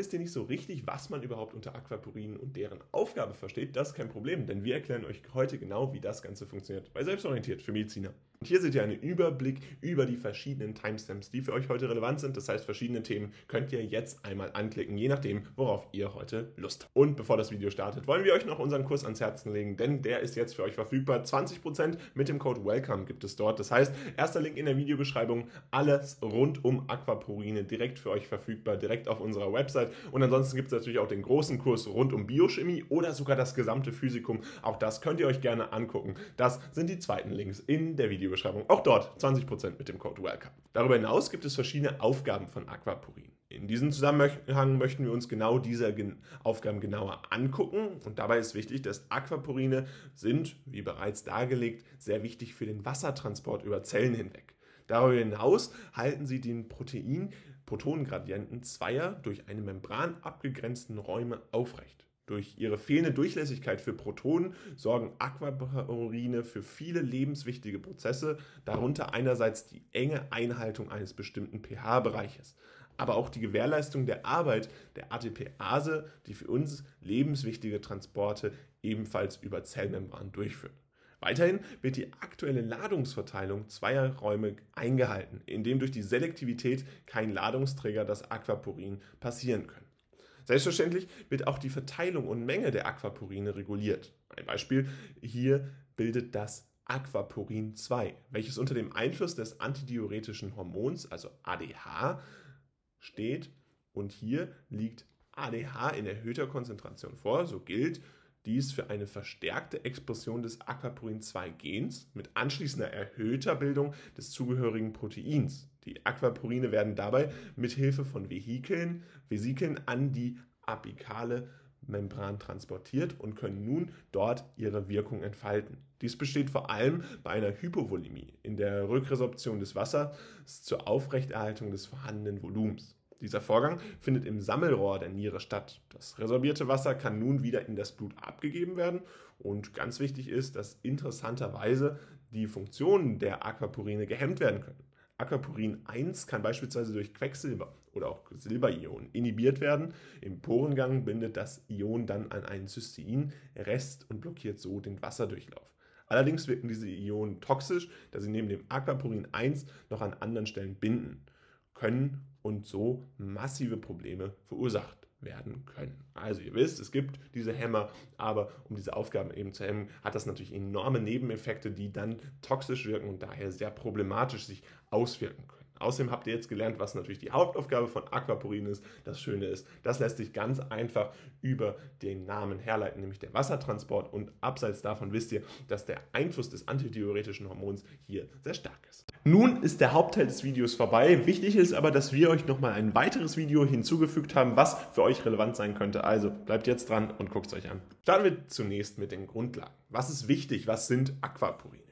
wisst ihr nicht so richtig, was man überhaupt unter Aquaporinen und deren Aufgabe versteht, das ist kein Problem, denn wir erklären euch heute genau, wie das Ganze funktioniert. Bei Selbstorientiert für Mediziner. Und hier seht ihr einen Überblick über die verschiedenen Timestamps, die für euch heute relevant sind. Das heißt, verschiedene Themen könnt ihr jetzt einmal anklicken, je nachdem, worauf ihr heute Lust habt. Und bevor das Video startet, wollen wir euch noch unseren Kurs ans Herzen legen, denn der ist jetzt für euch verfügbar. 20% mit dem Code WELCOME gibt es dort. Das heißt, erster Link in der Videobeschreibung, alles rund um Aquaporine direkt für euch verfügbar, direkt auf unserer Website. Und ansonsten gibt es natürlich auch den großen Kurs rund um Biochemie oder sogar das gesamte Physikum. Auch das könnt ihr euch gerne angucken. Das sind die zweiten Links in der Videobeschreibung. Auch dort 20% mit dem Code WELCOME. Darüber hinaus gibt es verschiedene Aufgaben von Aquaporin. In diesem Zusammenhang möchten wir uns genau diese Aufgaben genauer angucken. Und dabei ist wichtig, dass Aquaporine sind, wie bereits dargelegt, sehr wichtig für den Wassertransport über Zellen hinweg. Darüber hinaus halten sie den Protein Protonengradienten zweier durch eine Membran abgegrenzten Räume aufrecht. Durch ihre fehlende Durchlässigkeit für Protonen sorgen Aquaporine für viele lebenswichtige Prozesse, darunter einerseits die enge Einhaltung eines bestimmten pH-Bereiches, aber auch die Gewährleistung der Arbeit der ATPase, die für uns lebenswichtige Transporte ebenfalls über Zellmembran durchführt. Weiterhin wird die aktuelle Ladungsverteilung zweier Räume eingehalten, indem durch die Selektivität kein Ladungsträger das Aquaporin passieren können. Selbstverständlich wird auch die Verteilung und Menge der Aquaporine reguliert. Ein Beispiel hier bildet das Aquaporin 2, welches unter dem Einfluss des antidiuretischen Hormons, also ADH, steht. Und hier liegt ADH in erhöhter Konzentration vor. So gilt dies für eine verstärkte Expression des Aquaporin 2 Gens mit anschließender erhöhter Bildung des zugehörigen Proteins. Die Aquaporine werden dabei mit Hilfe von Vehikeln, Vesikeln an die apikale Membran transportiert und können nun dort ihre Wirkung entfalten. Dies besteht vor allem bei einer Hypovolemie in der Rückresorption des Wassers zur Aufrechterhaltung des vorhandenen Volumens. Dieser Vorgang findet im Sammelrohr der Niere statt. Das resorbierte Wasser kann nun wieder in das Blut abgegeben werden und ganz wichtig ist, dass interessanterweise die Funktionen der Aquaporine gehemmt werden können. Aquaporin 1 kann beispielsweise durch Quecksilber oder auch Silberionen inhibiert werden. Im Porengang bindet das Ion dann an einen Cystein-Rest und blockiert so den Wasserdurchlauf. Allerdings wirken diese Ionen toxisch, da sie neben dem Aquaporin 1 noch an anderen Stellen binden können und so massive Probleme verursacht werden können. Also ihr wisst, es gibt diese Hämmer, aber um diese Aufgaben eben zu hemmen, hat das natürlich enorme Nebeneffekte, die dann toxisch wirken und daher sehr problematisch sich auswirken können. Außerdem habt ihr jetzt gelernt, was natürlich die Hauptaufgabe von Aquaporin ist. Das Schöne ist, das lässt sich ganz einfach über den Namen herleiten, nämlich der Wassertransport. Und abseits davon wisst ihr, dass der Einfluss des antidiuretischen Hormons hier sehr stark ist. Nun ist der Hauptteil des Videos vorbei. Wichtig ist aber, dass wir euch nochmal ein weiteres Video hinzugefügt haben, was für euch relevant sein könnte. Also bleibt jetzt dran und guckt es euch an. Starten wir zunächst mit den Grundlagen. Was ist wichtig? Was sind Aquaporine?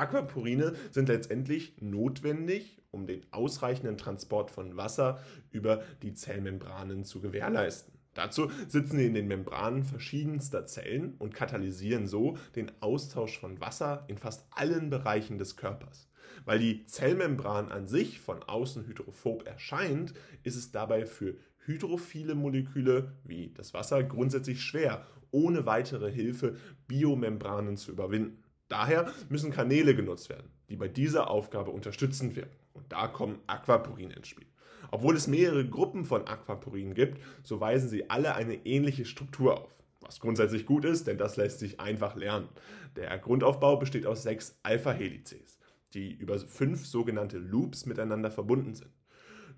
Aquaporine sind letztendlich notwendig, um den ausreichenden Transport von Wasser über die Zellmembranen zu gewährleisten. Dazu sitzen sie in den Membranen verschiedenster Zellen und katalysieren so den Austausch von Wasser in fast allen Bereichen des Körpers. Weil die Zellmembran an sich von außen hydrophob erscheint, ist es dabei für hydrophile Moleküle wie das Wasser grundsätzlich schwer, ohne weitere Hilfe Biomembranen zu überwinden. Daher müssen Kanäle genutzt werden, die bei dieser Aufgabe unterstützend wirken. Und da kommen Aquaporine ins Spiel. Obwohl es mehrere Gruppen von Aquaporinen gibt, so weisen sie alle eine ähnliche Struktur auf. Was grundsätzlich gut ist, denn das lässt sich einfach lernen. Der Grundaufbau besteht aus sechs Alpha-Helices, die über fünf sogenannte Loops miteinander verbunden sind.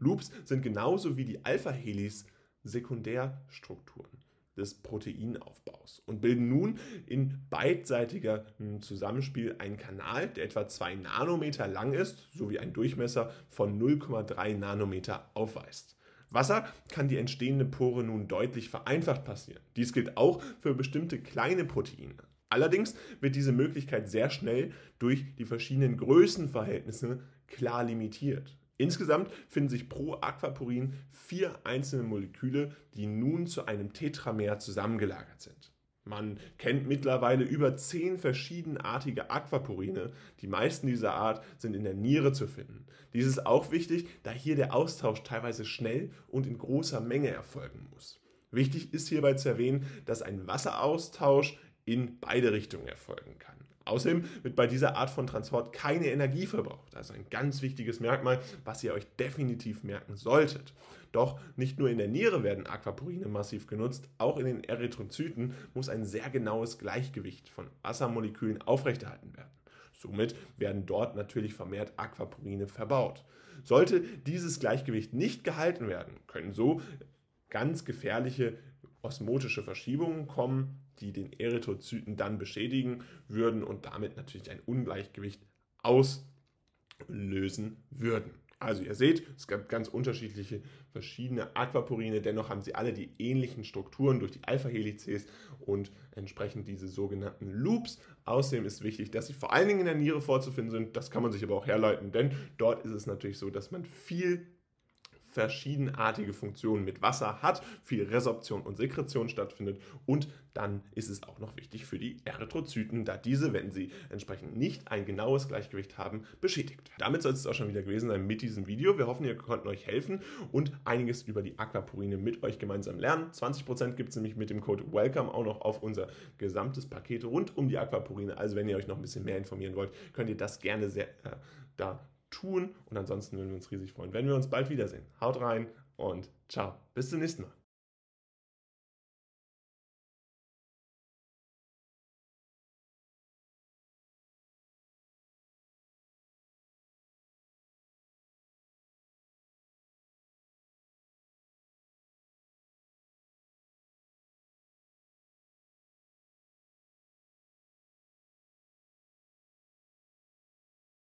Loops sind genauso wie die Alpha-Helis Sekundärstrukturen des Proteinaufbaus und bilden nun in beidseitiger hm, Zusammenspiel einen Kanal, der etwa 2 Nanometer lang ist, sowie einen Durchmesser von 0,3 Nanometer aufweist. Wasser kann die entstehende Pore nun deutlich vereinfacht passieren. Dies gilt auch für bestimmte kleine Proteine. Allerdings wird diese Möglichkeit sehr schnell durch die verschiedenen Größenverhältnisse klar limitiert. Insgesamt finden sich pro Aquaporin vier einzelne Moleküle, die nun zu einem Tetramer zusammengelagert sind. Man kennt mittlerweile über zehn verschiedenartige Aquaporine. Die meisten dieser Art sind in der Niere zu finden. Dies ist auch wichtig, da hier der Austausch teilweise schnell und in großer Menge erfolgen muss. Wichtig ist hierbei zu erwähnen, dass ein Wasseraustausch in beide Richtungen erfolgen kann. Außerdem wird bei dieser Art von Transport keine Energie verbraucht. Also ein ganz wichtiges Merkmal, was ihr euch definitiv merken solltet. Doch nicht nur in der Niere werden Aquaporine massiv genutzt, auch in den Erythrozyten muss ein sehr genaues Gleichgewicht von Wassermolekülen aufrechterhalten werden. Somit werden dort natürlich vermehrt Aquaporine verbaut. Sollte dieses Gleichgewicht nicht gehalten werden, können so ganz gefährliche osmotische Verschiebungen kommen, die den Erythrozyten dann beschädigen würden und damit natürlich ein Ungleichgewicht auslösen würden. Also ihr seht, es gab ganz unterschiedliche verschiedene Aquaporine, dennoch haben sie alle die ähnlichen Strukturen durch die Alpha-Helices und entsprechend diese sogenannten Loops. Außerdem ist wichtig, dass sie vor allen Dingen in der Niere vorzufinden sind. Das kann man sich aber auch herleiten, denn dort ist es natürlich so, dass man viel verschiedenartige Funktionen mit Wasser hat, viel Resorption und Sekretion stattfindet und dann ist es auch noch wichtig für die Erythrozyten, da diese, wenn sie entsprechend nicht ein genaues Gleichgewicht haben, beschädigt. Damit soll es auch schon wieder gewesen sein mit diesem Video. Wir hoffen, ihr konnten euch helfen und einiges über die Aquaporine mit euch gemeinsam lernen. 20% gibt es nämlich mit dem Code WELCOME auch noch auf unser gesamtes Paket rund um die Aquaporine. Also wenn ihr euch noch ein bisschen mehr informieren wollt, könnt ihr das gerne sehr, äh, da tun. Und ansonsten würden wir uns riesig freuen, wenn wir uns bald wiedersehen. Haut rein und ciao. Bis zum nächsten Mal.